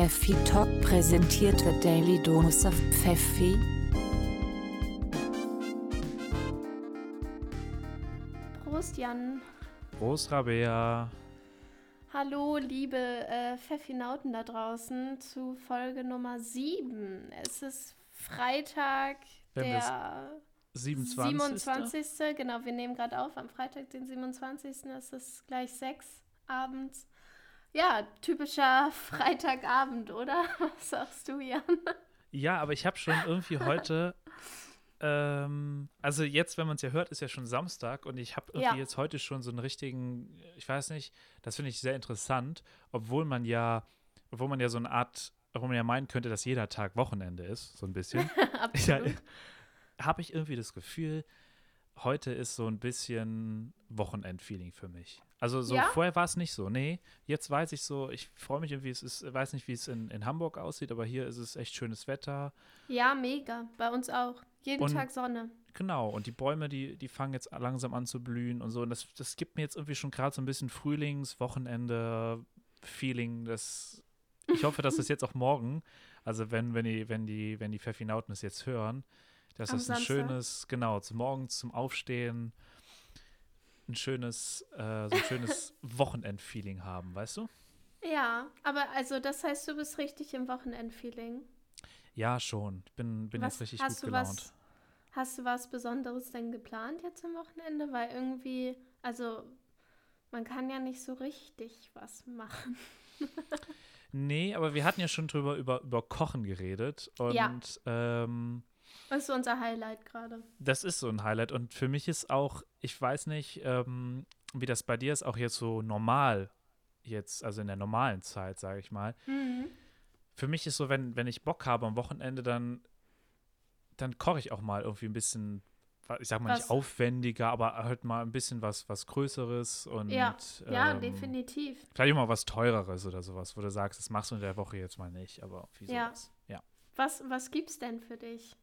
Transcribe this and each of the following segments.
Pfeffi Talk präsentiert wird Daily Dose of Pfeffi. Prost, Jan. Prost, Rabea. Hallo, liebe äh, Pfeffinauten da draußen zu Folge Nummer 7. Es ist Freitag, Wenn der 27. 27. Genau, wir nehmen gerade auf. Am Freitag, den 27. Es ist gleich 6 abends. Ja, typischer Freitagabend, oder? Was sagst du, Jan? Ja, aber ich habe schon irgendwie heute, ähm, also jetzt, wenn man es ja hört, ist ja schon Samstag und ich habe irgendwie Ja. jetzt heute schon so einen richtigen, ich weiß nicht, das finde ich sehr interessant, obwohl man ja, obwohl man ja so eine Art, obwohl man ja meinen könnte, dass jeder Tag Wochenende ist, so ein bisschen. ja, Absolut. habe ich irgendwie das Gefühl, heute ist so ein bisschen Wochenend-Feeling für mich. Also so Ja? vorher war es nicht so. Nee, jetzt weiß ich so, ich freue mich irgendwie, es ist, weiß nicht, wie es in, in Hamburg aussieht, aber hier ist es echt schönes Wetter. Ja, mega. Bei uns auch. Jeden Und- Tag Sonne. Genau, und die Bäume, die, die fangen jetzt langsam an zu blühen und so. Und das, das gibt mir jetzt irgendwie schon gerade so ein bisschen Frühlings-Wochenende-Feeling. Das, ich hoffe, dass das jetzt auch morgen, also wenn, wenn die, wenn die, wenn die Pfeffinauten es jetzt hören, dass Am das ein Samstag? schönes, genau, zum Morgens zum Aufstehen ein schönes, äh, so ein schönes Wochenend-Feeling haben, weißt du? Ja, aber also das heißt, du bist richtig im Wochenendfeeling. Ja, schon. Ich bin, bin Was- jetzt richtig hast gut du gelaunt. was- Hast du was Besonderes denn geplant jetzt am Wochenende? Weil irgendwie, also man kann ja nicht so richtig was machen. Nee, aber wir hatten ja schon drüber über, über Kochen geredet und Ja. ähm, Das ist unser Highlight gerade. Das ist so ein Highlight und für mich ist auch, ich weiß nicht, ähm, wie das bei dir ist, auch jetzt so normal, jetzt, also in der normalen Zeit, sage ich mal. Mhm. Für mich ist so, wenn, wenn ich Bock habe am Wochenende, dann, dann koche ich auch mal irgendwie ein bisschen, ich sag mal Was? nicht aufwendiger, aber halt mal ein bisschen was, was Größeres und Ja, ja, ähm, definitiv. vielleicht auch mal was Teureres oder sowas, wo du sagst, das machst du in der Woche jetzt mal nicht, aber irgendwie Ja. sowas. Ja. Was, was gibt's denn für dich?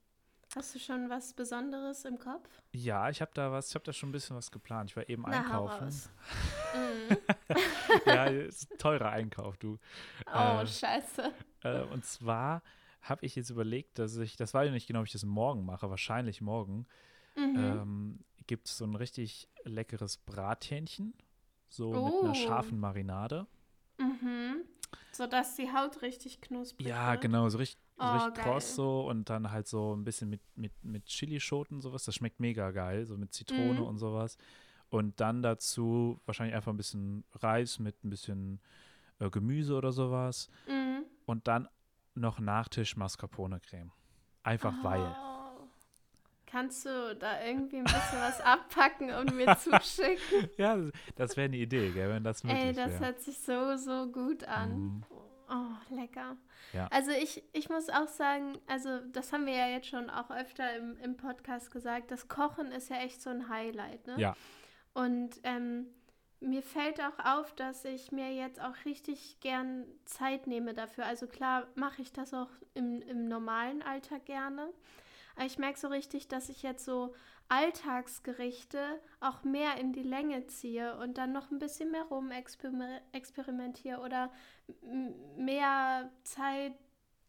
Hast du schon was Besonderes im Kopf? Ja, ich habe da was, ich habe da schon ein bisschen was geplant. Ich war eben Na, einkaufen. raus. Mhm. ja, ist ein teurer Einkauf, du. Oh, Äh, scheiße. Äh, und zwar habe ich jetzt überlegt, dass ich, das weiß ich nicht genau, ob ich das morgen mache, wahrscheinlich morgen, Mhm. ähm, gibt es so ein richtig leckeres Brathähnchen, so mit einer Oh. scharfen Marinade. mhm. Sodass die Haut richtig knusprig Ja, wird. genau, so richtig, so Oh, richtig geil. kross so und dann halt so ein bisschen mit, mit, mit Chilischoten sowas. Das schmeckt mega geil, so mit Zitrone Mhm. und sowas. Und dann dazu wahrscheinlich einfach ein bisschen Reis mit ein bisschen äh, Gemüse oder sowas. Mhm. Und dann noch Nachtisch Mascarpone-Creme. Einfach weil. Oh. Kannst du da irgendwie ein bisschen was abpacken und mir zuschicken? Ja, das wäre eine Idee, gell, wenn das möglich Ey, das wäre. hört sich so, so gut an. Mhm. Oh, lecker. Ja. Also ich, ich muss auch sagen, also das haben wir ja jetzt schon auch öfter im, im Podcast gesagt, das Kochen ist ja echt so ein Highlight, ne? Ja. Und ähm, mir fällt auch auf, dass ich mir jetzt auch richtig gern Zeit nehme dafür. Also klar mache ich das auch im, im normalen Alltag gerne. Aber ich merke so richtig, dass ich jetzt so Alltagsgerichte auch mehr in die Länge ziehe und dann noch ein bisschen mehr rum exper- experimentiere oder mehr Zeit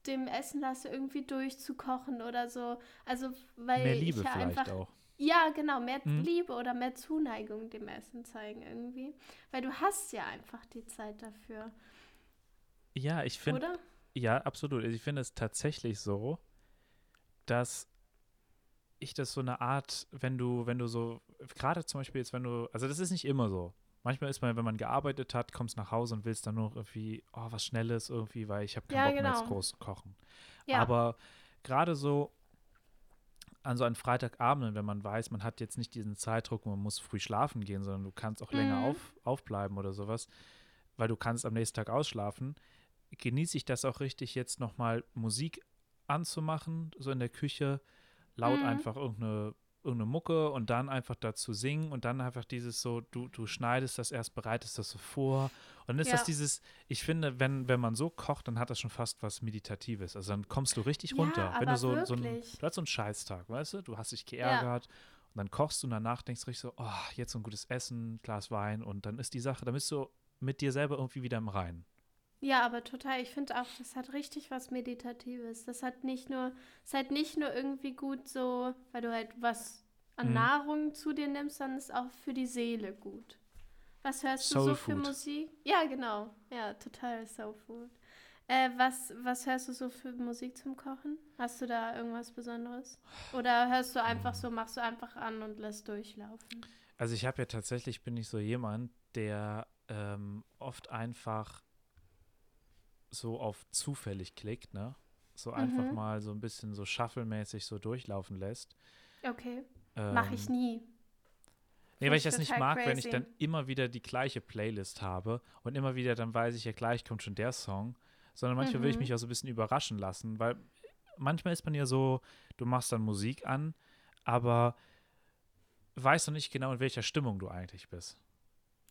dem Essen lasse, irgendwie durchzukochen oder so. Also, weil Mehr Liebe ich ja vielleicht einfach auch. ja, genau, mehr Mhm. Liebe oder mehr Zuneigung dem Essen zeigen irgendwie. Weil du hast ja einfach die Zeit dafür, Ja, ich finde, oder? ja, absolut. Also Ich finde es tatsächlich so, dass ich das so eine Art, wenn du, wenn du so, gerade zum Beispiel jetzt, wenn du, also das ist nicht immer so. Manchmal ist man, wenn man gearbeitet hat, kommst nach Hause und willst dann nur irgendwie, oh, was Schnelles irgendwie, weil ich habe keinen Ja, Bock mehr jetzt genau. groß zu kochen. Ja, Aber gerade so an so einem Freitagabend, wenn man weiß, man hat jetzt nicht diesen Zeitdruck, man muss früh schlafen gehen, sondern du kannst auch länger Mhm. auf, aufbleiben oder sowas, weil du kannst am nächsten Tag ausschlafen, genieße ich das auch richtig, jetzt nochmal Musik anzumachen, so in der Küche, laut Mhm. einfach irgendeine, irgendeine Mucke und dann einfach dazu singen und dann einfach dieses so, du, du schneidest das erst, bereitest das so vor und dann ist das Ja. dieses, ich finde, wenn, wenn man so kocht, dann hat das schon fast was Meditatives. Also dann kommst du richtig Ja, runter. wenn du so, so ein, wirklich. du hast so einen Scheißtag, weißt du? Du hast dich geärgert und dann kochst du und danach denkst du richtig so, oh, jetzt so ein gutes Essen, Glas Wein und dann ist die Sache, dann bist du mit dir selber irgendwie wieder im Reinen. Ja, aber total. Ich finde auch, das hat richtig was Meditatives. Das hat nicht nur, ist halt nicht nur irgendwie gut so, weil du halt was an Mhm. Nahrung zu dir nimmst, sondern ist auch für die Seele gut. Was hörst Soul du so für Food. Musik? Ja, genau. Ja, total Soul Food. Äh, was, was hörst du so für Musik zum Kochen? Hast du da irgendwas Besonderes? Oder hörst du einfach so, machst du einfach an und lässt durchlaufen? Also ich habe ja tatsächlich, bin ich so jemand, der ähm, oft einfach so auf zufällig klickt, ne? So einfach Mhm. mal so ein bisschen so shuffle-mäßig so durchlaufen lässt. Okay. Ähm, Mach ich nie. Nee, weil ich das nicht mag, wenn ich crazy. dann immer wieder die gleiche Playlist habe und immer wieder dann weiß ich ja gleich kommt schon der Song, sondern manchmal will ich Mhm. mich auch so ein bisschen überraschen lassen, weil manchmal ist man ja so, du machst dann Musik an, aber weißt noch nicht genau, in welcher Stimmung du eigentlich bist.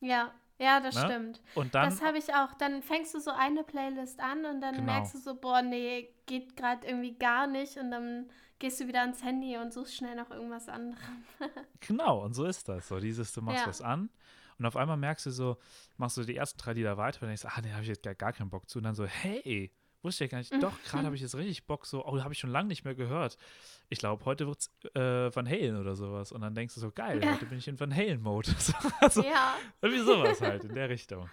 Ja, ja, das Ne? stimmt. Und dann, das habe ich auch. Dann fängst du so eine Playlist an und dann Genau. merkst du so, boah, nee, geht gerade irgendwie gar nicht. Und dann gehst du wieder ans Handy und suchst schnell noch irgendwas anderes. genau, und so ist das. So dieses, du machst Ja. was an und auf einmal merkst du so, machst du die ersten drei Lieder weiter und denkst, ah, nee, habe ich jetzt gar, gar keinen Bock zu. Und dann so, hey, wusste ich ja gar nicht, doch, gerade habe ich jetzt richtig Bock, so, oh, habe ich schon lange nicht mehr gehört. Ich glaube, heute wird es äh, Van Halen oder sowas. Und dann denkst du so, geil, Ja. heute bin ich in Van Halen-Mode. so, also, ja, irgendwie sowas halt, in der Richtung.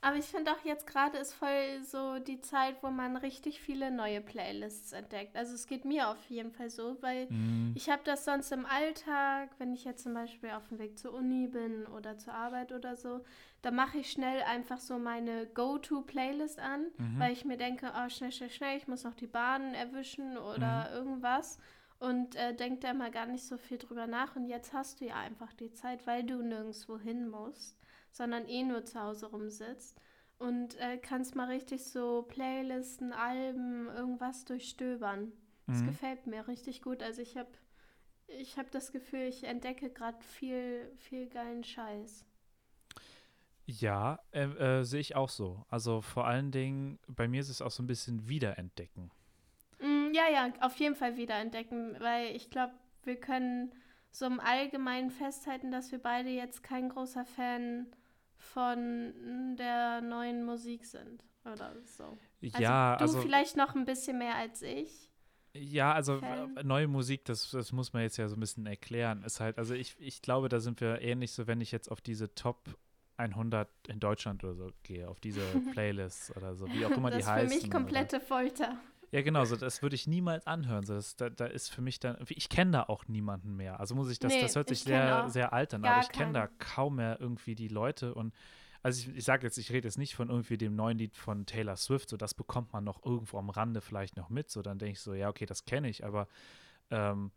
Aber ich finde auch jetzt gerade ist voll so die Zeit, wo man richtig viele neue Playlists entdeckt. Also es geht mir auf jeden Fall so, weil Mm, Ich habe das sonst im Alltag, wenn ich jetzt zum Beispiel auf dem Weg zur Uni bin oder zur Arbeit oder so, da mache ich schnell einfach so meine Go-To-Playlist an, Mhm. weil ich mir denke, oh, schnell, schnell, schnell, ich muss noch die Bahn erwischen oder Mhm. irgendwas und äh, denke da mal gar nicht so viel drüber nach. Und jetzt hast du ja einfach die Zeit, weil du nirgendwo hin musst, sondern eh nur zu Hause rumsitzt und äh, kannst mal richtig so Playlisten, Alben, irgendwas durchstöbern. Das mhm. gefällt mir richtig gut. Also ich habe ich hab das Gefühl, ich entdecke gerade viel, viel geilen Scheiß. Ja, äh, äh, sehe ich auch so. Also vor allen Dingen, bei mir ist es auch so ein bisschen Wiederentdecken. Ja, ja, auf jeden Fall wiederentdecken, weil ich glaube, wir können so im Allgemeinen festhalten, dass wir beide jetzt kein großer Fan von der neuen Musik sind oder so. Also ja, du also vielleicht noch ein bisschen mehr als ich. Ja, also Fan. äh, neue Musik, das, das muss man jetzt ja so ein bisschen erklären. Ist halt, also ich, ich glaube, da sind wir ähnlich so, wenn ich jetzt auf diese Top 100 in Deutschland oder so gehe, auf diese Playlists oder so, wie auch immer das die ist für heißen. mich komplette Folter. Ja, genau, so, das würde ich niemals anhören. So, das, da, da ist für mich dann, ich kenne da auch niemanden mehr. Also muss ich, das, Nee, das hört sich sehr, sehr alt an, aber ich kenne da kaum mehr irgendwie die Leute und also ich, ich sage jetzt, ich rede jetzt nicht von irgendwie dem neuen Lied von Taylor Swift, so das bekommt man noch irgendwo am Rande vielleicht noch mit, so dann denke ich so, ja, okay, das kenne ich, aber ähm,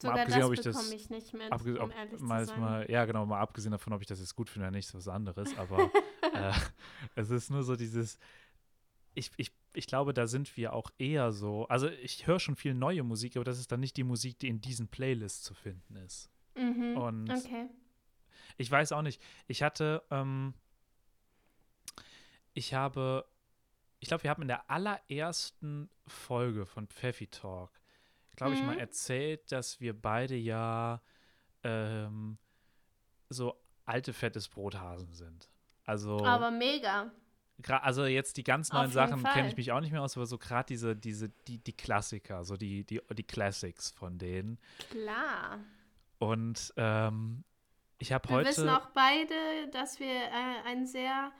Sogar abgesehen, das ob ich das- ich nicht mit, Abge um ob, ehrlich mal, mal, ja, genau, mal abgesehen davon, ob ich das jetzt gut finde oder nicht, ist was anderes. Aber äh, es ist nur so dieses, ich, ich, ich glaube, da sind wir auch eher so, also ich höre schon viel neue Musik, aber das ist dann nicht die Musik, die in diesen Playlists zu finden ist. Mhm. Und Okay. ich weiß auch nicht, ich hatte, ähm, ich habe, ich glaube, wir haben in der allerersten Folge von Pfeffi Talk, glaube ich, mal Mhm. erzählt, dass wir beide ja ähm, so alte, fettes Brothasen sind. Also, Aber mega. Also jetzt die ganz neuen Sachen kenne ich mich auch nicht mehr aus, aber so gerade diese, diese, die, die Klassiker, so die, die, die Classics von denen. Klar. Und ähm, ich habe Wir heute. wissen auch beide, dass wir äh, ein sehr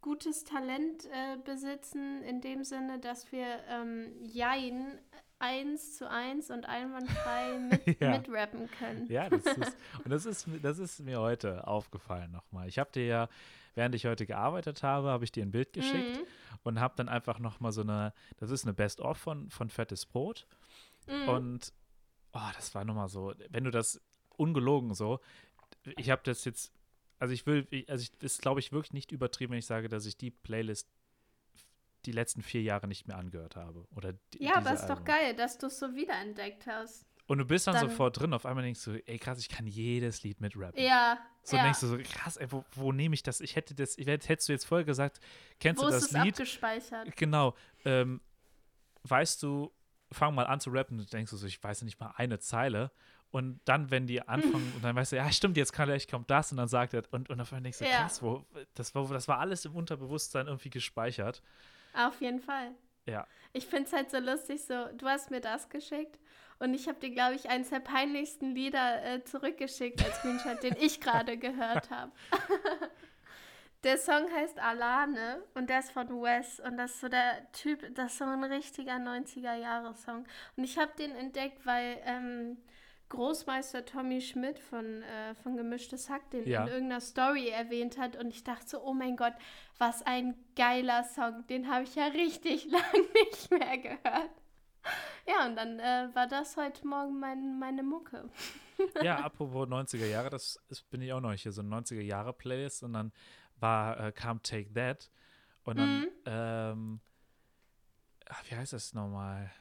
gutes Talent äh, besitzen, in dem Sinne, dass wir ähm, Jein eins zu eins und einwandfrei mit, Ja. mitrappen können. Ja, das ist, und das ist, mir- das ist mir heute aufgefallen nochmal. Ich habe dir ja, während ich heute gearbeitet habe, habe ich dir ein Bild geschickt Mhm. und habe dann einfach nochmal so eine, das ist eine Best-of von, von Fettes Brot. Mhm. Und oh, das war nochmal so, wenn du das ungelogen so, ich habe das jetzt, also ich will, ich- also ich, das glaube ich wirklich nicht übertrieben, wenn ich sage, dass ich die Playlist die letzten vier Jahre nicht mehr angehört habe. Oder die, ja, aber ist doch geil, dass du es so wiederentdeckt hast. Und du bist dann, Dann- sofort drin, auf einmal denkst du, ey krass, ich kann jedes Lied mitrappen. Ja, So ja. denkst du so, krass, ey, wo, wo nehme ich das? Ich hätte das, ich hätte, hättest du jetzt vorher gesagt, kennst Wo du ist das es Lied? abgespeichert? Genau. Ähm, weißt du, fang mal an zu rappen und denkst du so, ich weiß ja nicht mal eine Zeile. Und dann, wenn die anfangen, und dann weißt du, ja, stimmt, jetzt kann gleich kommt das, und dann sagt er, und, und dann denkst du, Ja. krass, wo, das, war, das war alles im Unterbewusstsein irgendwie gespeichert. Auf jeden Fall. Ja. Ich finde es halt so lustig, so, du hast mir das geschickt und ich habe dir, glaube ich, eines der peinlichsten Lieder äh, zurückgeschickt als Screenshot, den ich gerade gehört habe. der Song heißt Alane und der ist von Wes und das ist so der Typ, das ist so ein richtiger 90er-Jahre-Song. Und ich habe den entdeckt, weil ähm, Großmeister Tommy Schmidt von, äh, von Gemischtes Hack den Ja. in irgendeiner Story erwähnt hat und ich dachte so, oh mein Gott, was ein geiler Song. Den habe ich ja richtig lang nicht mehr gehört. Ja, und dann äh, war das heute Morgen mein, meine Mucke. Ja, apropos 90er Jahre, das ist, bin ich auch noch hier, so ein 90er Jahre Playlist und dann war, äh, kam Take That und dann, Mhm. ähm, ach, wie heißt das nochmal?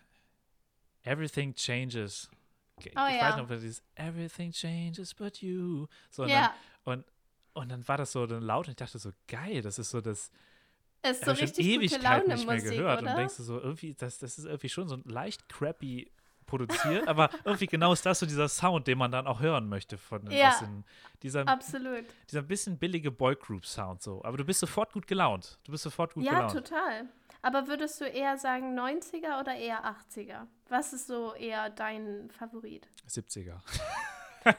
Everything Changes. Ich Oh, weiß ja. noch, dieses Everything Changes but you. So, und, ja, dann, und, und dann war das so dann laut und ich dachte so, geil, das ist so das, ist so ich schon richtig gute Ewigkeit Laune nicht mehr Musik, gehört. oder? Und denkst du so, irgendwie, das, das ist irgendwie schon so leicht crappy produziert, aber irgendwie genau ist das so dieser Sound, den man dann auch hören möchte von Ja. den, dieser, Absolut. dieser bisschen billige Boygroup-Sound so. Aber du bist sofort gut gelaunt. Du bist sofort gut Ja, gelaunt. total. Aber würdest du eher sagen 90er oder eher 80er? Was ist so eher dein Favorit? 70er.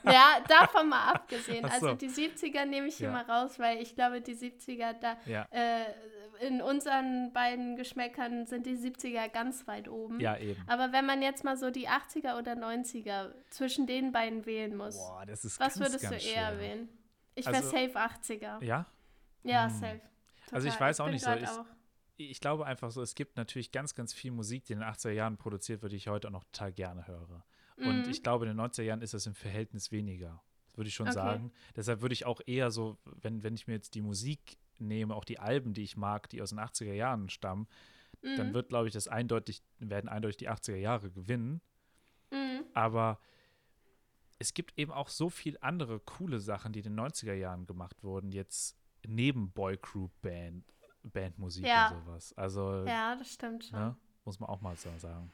Ja, davon mal abgesehen. Ach so. Also die 70er nehme ich hier Ja. mal raus, weil ich glaube, die 70er, da Ja, äh, in unseren beiden Geschmäckern sind die 70er ganz weit oben. ja, eben. Aber wenn man jetzt mal so die 80er oder 90er zwischen den beiden wählen muss, Boah, das ist was ganz, würdest du ganz eher schwer. wählen? Ich wäre Also- safe 80er. Ja? Ja, Hm. safe. Also ich Total. weiß auch bin nicht so, ich- auch- Ich glaube einfach so, es gibt natürlich ganz, ganz viel Musik, die in den 80er Jahren produziert wird, die ich heute auch noch total gerne höre. Und Mhm. ich glaube, in den 90er Jahren ist das im Verhältnis weniger, würde ich schon Okay. sagen. Deshalb würde ich auch eher so, wenn, wenn ich mir jetzt die Musik nehme, auch die Alben, die ich mag, die aus den 80er Jahren stammen, dann Mhm. wird, glaube ich, das eindeutig, werden eindeutig die 80er Jahre gewinnen. Mhm. Aber es gibt eben auch so viel andere coole Sachen, die in den 90er Jahren gemacht wurden, jetzt neben Boygroup-Band, Bandmusik Ja. und sowas. Also, Ja, das stimmt schon. ne, muss man auch mal so sagen.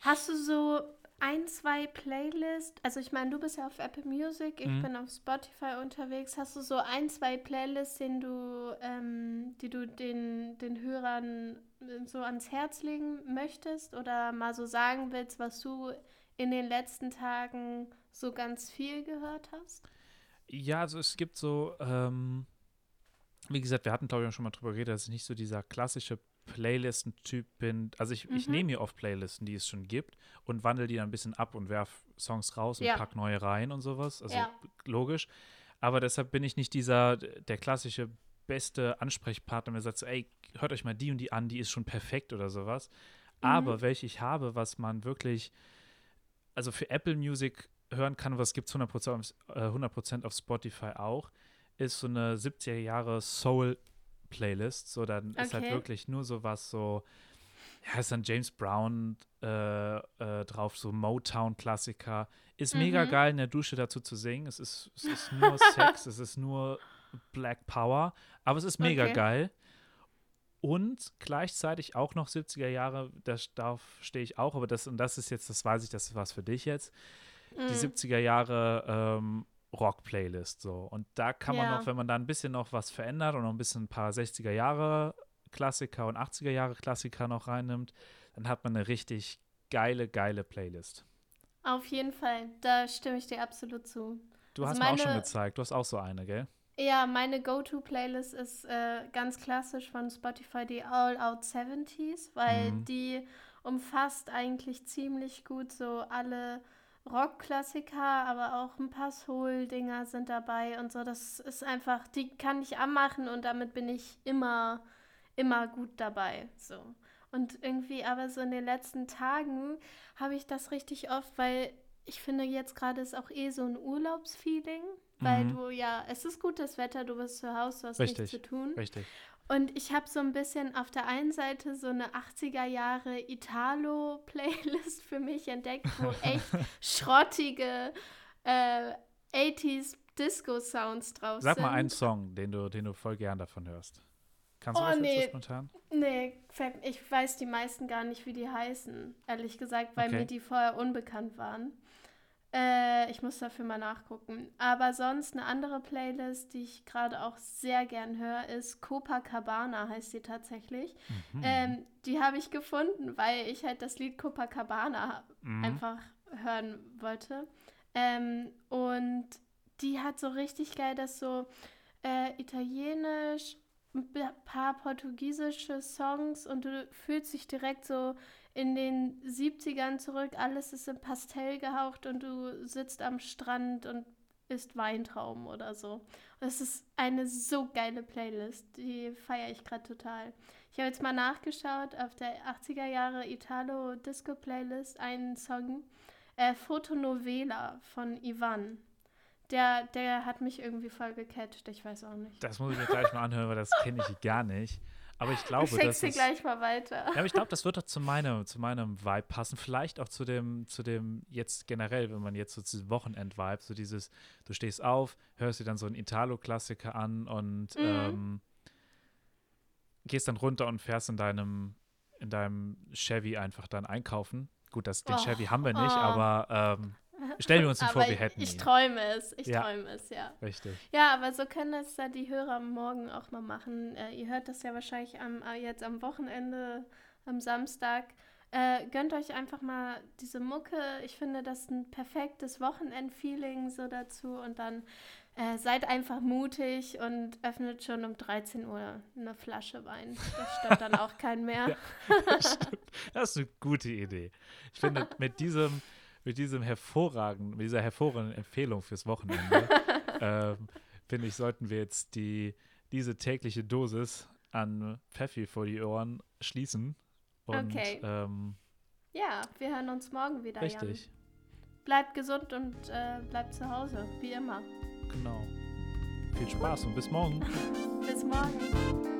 Hast du so ein, zwei Playlists? Also ich meine, du bist ja auf Apple Music, ich Mhm. bin auf Spotify unterwegs. Hast du so ein, zwei Playlists, den du, ähm, die du den, den Hörern äh, so ans Herz legen möchtest oder mal so sagen willst, was du in den letzten Tagen so ganz viel gehört hast? Ja, also es gibt so, ähm, wie gesagt, wir hatten, glaube ich, schon mal drüber geredet, dass ich nicht so dieser klassische Playlisten-Typ bin. Also ich, ich Mhm. nehme mir oft Playlisten, die es schon gibt und wandle die dann ein bisschen ab und werf Songs raus und Ja. pack neue rein und sowas. Also Ja. logisch. Aber deshalb bin ich nicht dieser, der klassische beste Ansprechpartner, der sagt so, ey, hört euch mal die und die an, die ist schon perfekt oder sowas. Mhm. Aber welche ich habe, was man wirklich, also für Apple Music hören kann, was gibt es 100%, auf- äh, 100% auf Spotify auch, ist so eine 70er Jahre Soul Playlist. So, dann ist halt Okay. wirklich nur sowas so, ja, ist dann James Brown äh, äh, drauf, so Motown-Klassiker. Ist mega Mhm. geil in der Dusche dazu zu singen. Es ist, es ist nur Sex, es ist nur Black Power, aber es ist mega Okay. geil. Und gleichzeitig auch noch 70er Jahre, das, darauf stehe ich auch, aber das, und das ist jetzt, das weiß ich, das ist was für dich jetzt, die Mhm. 70er Jahre ähm, Rock-Playlist so. Und da kann man Ja. noch, wenn man da ein bisschen noch was verändert und noch ein bisschen ein paar 60er Jahre Klassiker und 80er Jahre Klassiker noch reinnimmt, dann hat man eine richtig geile, geile Playlist. Auf jeden Fall, da stimme ich dir absolut zu. Du Also hast mir auch schon meine- gezeigt, du hast auch so eine, gell? Ja, meine Go-To-Playlist ist äh, ganz klassisch von Spotify die All Out 70s, weil Mhm. die umfasst eigentlich ziemlich gut so alle Rock-Klassiker, aber auch ein paar Soul-Dinger sind dabei und so. Das ist einfach, die kann ich anmachen und damit bin ich immer, immer gut dabei. So. Und irgendwie aber so in den letzten Tagen habe ich das richtig oft, weil ich finde jetzt gerade ist auch eh so ein Urlaubsfeeling, weil Mhm. du ja, es ist gutes Wetter, du bist zu Hause, du hast Richtig, nichts zu tun. Richtig. Und ich habe so ein bisschen auf der einen Seite so eine 80er Jahre Italo-Playlist für mich entdeckt, wo echt schrottige äh, 80s Disco-Sounds drauf Sag sind. mal einen Song, den du, den du voll gern davon hörst. Kannst du Oh, was nee. dazu spontan? Nee, ich weiß die meisten gar nicht, wie die heißen, ehrlich gesagt, weil Okay. mir die vorher unbekannt waren. Äh, ich muss dafür mal nachgucken. Aber sonst eine andere Playlist, die ich gerade auch sehr gern höre, ist Copacabana, heißt sie tatsächlich. Mhm. Ähm, die habe ich gefunden, weil ich halt das Lied Copacabana Mhm. einfach hören wollte. Ähm, und die hat so richtig geil das so äh, italienisch, ein paar portugiesische Songs und du fühlst dich direkt so in den 70ern zurück. Alles ist in Pastell gehaucht und du sitzt am Strand und isst Weintrauben oder so. Es ist eine so geile Playlist. Die feiere ich gerade total. Ich habe jetzt mal nachgeschaut auf der 80er Jahre Italo Disco Playlist einen Song, äh, Fotonovela von Ivan. Der, der hat mich irgendwie voll gecatcht, ich weiß auch nicht. Das muss ich mir gleich mal anhören, weil das kenne ich gar nicht. Aber ich glaube, ich das gleich mal weiter. Ja, aber ich glaube, das wird doch zu meinem, zu meinem Vibe passen. Vielleicht auch zu dem, zu dem jetzt generell, wenn man jetzt so zu Wochenend-Vibe, so dieses, du stehst auf, hörst dir dann so einen Italo-Klassiker an und Mhm. ähm, gehst dann runter und fährst in deinem, in deinem Chevy einfach dann einkaufen. Gut, das, den Oh, Chevy haben wir nicht, oh. aber ähm, stellen wir uns vor, wir ich, hätten ich ihn. träume es, ich Ja. träume es, ja. Richtig. Ja, aber so können das ja die Hörer morgen auch mal machen. Äh, ihr hört das ja wahrscheinlich am, äh, jetzt am Wochenende, am Samstag. Äh, gönnt euch einfach mal diese Mucke. Ich finde, das ist ein perfektes Wochenend-Feeling so dazu. Und dann äh, seid einfach mutig und öffnet schon um 13 Uhr eine Flasche Wein. Das stört dann auch keinen mehr. Stimmt. Das ist eine gute Idee. Ich finde, mit diesem, mit diesem hervorragenden, mit dieser hervorragenden Empfehlung fürs Wochenende, ähm, finde ich, sollten wir jetzt die, diese tägliche Dosis an Pfeffi vor die Ohren schließen. Und Okay. ähm, Ja, wir hören uns morgen wieder, Jan. richtig, Bleibt gesund und äh, bleibt zu Hause, wie immer. genau. Viel Spaß und bis morgen. Bis morgen.